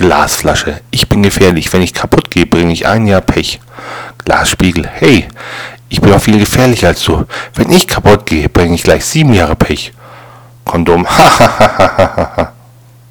Glasflasche. Ich bin gefährlich. Wenn ich kaputt gehe, bringe ich ein Jahr Pech. Glasspiegel. Hey, ich bin auch viel gefährlicher als du. Wenn ich kaputt gehe, bringe ich gleich sieben Jahre Pech. Kondom. Hahaha.